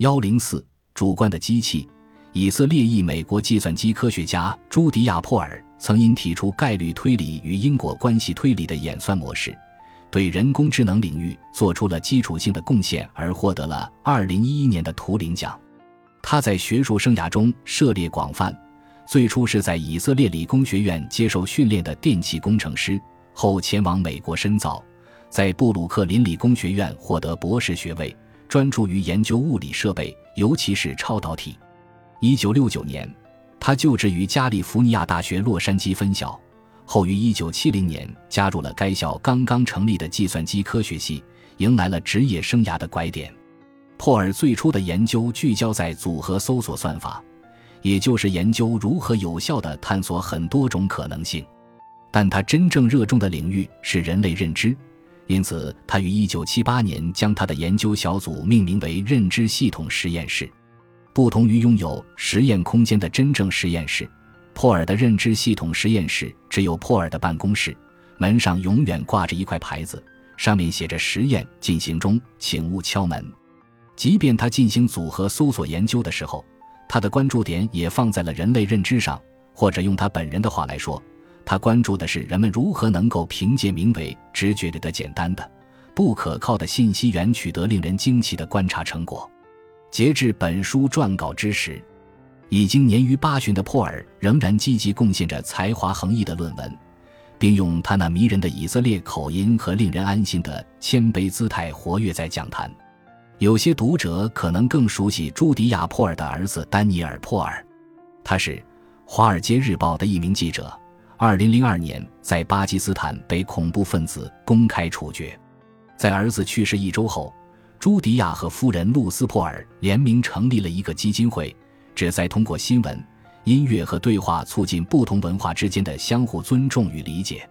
幺零四主观的机器。以色列裔美国计算机科学家朱迪亚·珀尔曾因提出概率推理与因果关系推理的演算模式，对人工智能领域做出了基础性的贡献，而获得了二零一一年的图灵奖。他在学术生涯中涉猎广泛，最初是在以色列理工学院接受训练的电气工程师，后前往美国深造，在布鲁克林理工学院获得博士学位，专注于研究物理设备，尤其是超导体。一九六九年，他就职于加利福尼亚大学洛杉矶分校，后于一九七零年加入了该校刚刚成立的计算机科学系，迎来了职业生涯的拐点。珀尔最初的研究聚焦在组合搜索算法，也就是研究如何有效地探索很多种可能性，但他真正热衷的领域是人类认知，因此他于一九七八年将他的研究小组命名为认知系统实验室。不同于拥有实验空间的真正实验室，珀尔的认知系统实验室只有珀尔的办公室，门上永远挂着一块牌子，上面写着“实验进行中，请勿敲门”。即便他进行组合搜索研究的时候，他的关注点也放在了人类认知上，或者用他本人的话来说，他关注的是人们如何能够凭借名为直觉里的简单的、不可靠的信息源取得令人惊奇的观察成果。截至本书撰稿之时，已经年逾八旬的珀尔仍然积极贡献着才华横溢的论文，并用他那迷人的以色列口音和令人安心的谦卑姿态活跃在讲坛。有些读者可能更熟悉朱迪亚·珀尔的儿子丹尼尔·珀尔，他是《华尔街日报》的一名记者。二零零二年，在巴基斯坦被恐怖分子公开处决，在儿子去世一周后。朱迪亚和夫人露丝·珀尔联名成立了一个基金会，旨在通过新闻、音乐和对话促进不同文化之间的相互尊重与理解。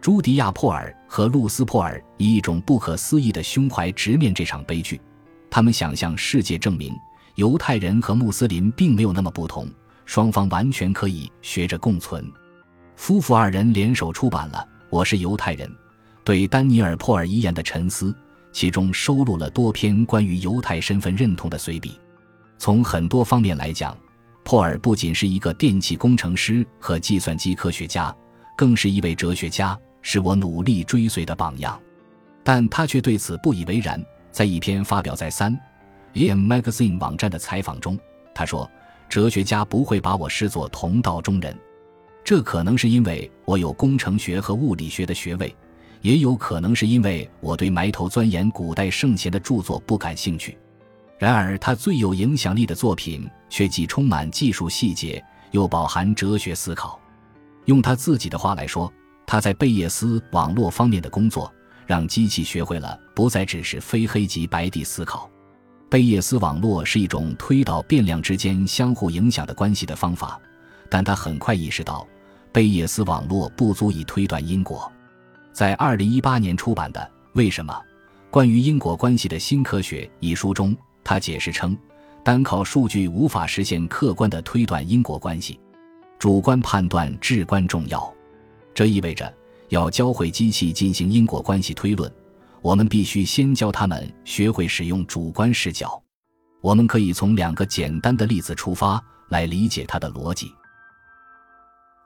朱迪亚·珀尔和露丝·珀尔以一种不可思议的胸怀直面这场悲剧。他们想向世界证明，犹太人和穆斯林并没有那么不同，双方完全可以学着共存。夫妇二人联手出版了《我是犹太人》，对丹尼尔·珀尔遗言的沉思。其中收录了多篇关于犹太身份认同的随笔。从很多方面来讲，珀尔不仅是一个电气工程师和计算机科学家，更是一位哲学家，是我努力追随的榜样。但他却对此不以为然。在一篇发表在《三 A.M. Magazine》网站的采访中，他说：“哲学家不会把我视作同道中人，这可能是因为我有工程学和物理学的学位。”也有可能是因为我对埋头钻研古代圣贤的著作不感兴趣。然而，他最有影响力的作品却既充满技术细节，又饱含哲学思考。用他自己的话来说，他在贝叶斯网络方面的工作，让机器学会了不再只是非黑即白地思考。贝叶斯网络是一种推导变量之间相互影响的关系的方法，但他很快意识到，贝叶斯网络不足以推断因果。在二零一八年出版的《为什么关于因果关系的新科学》一书中，他解释称，单靠数据无法实现客观的推断因果关系，主观判断至关重要。这意味着，要教会机器进行因果关系推论，我们必须先教他们学会使用主观视角。我们可以从两个简单的例子出发来理解它的逻辑。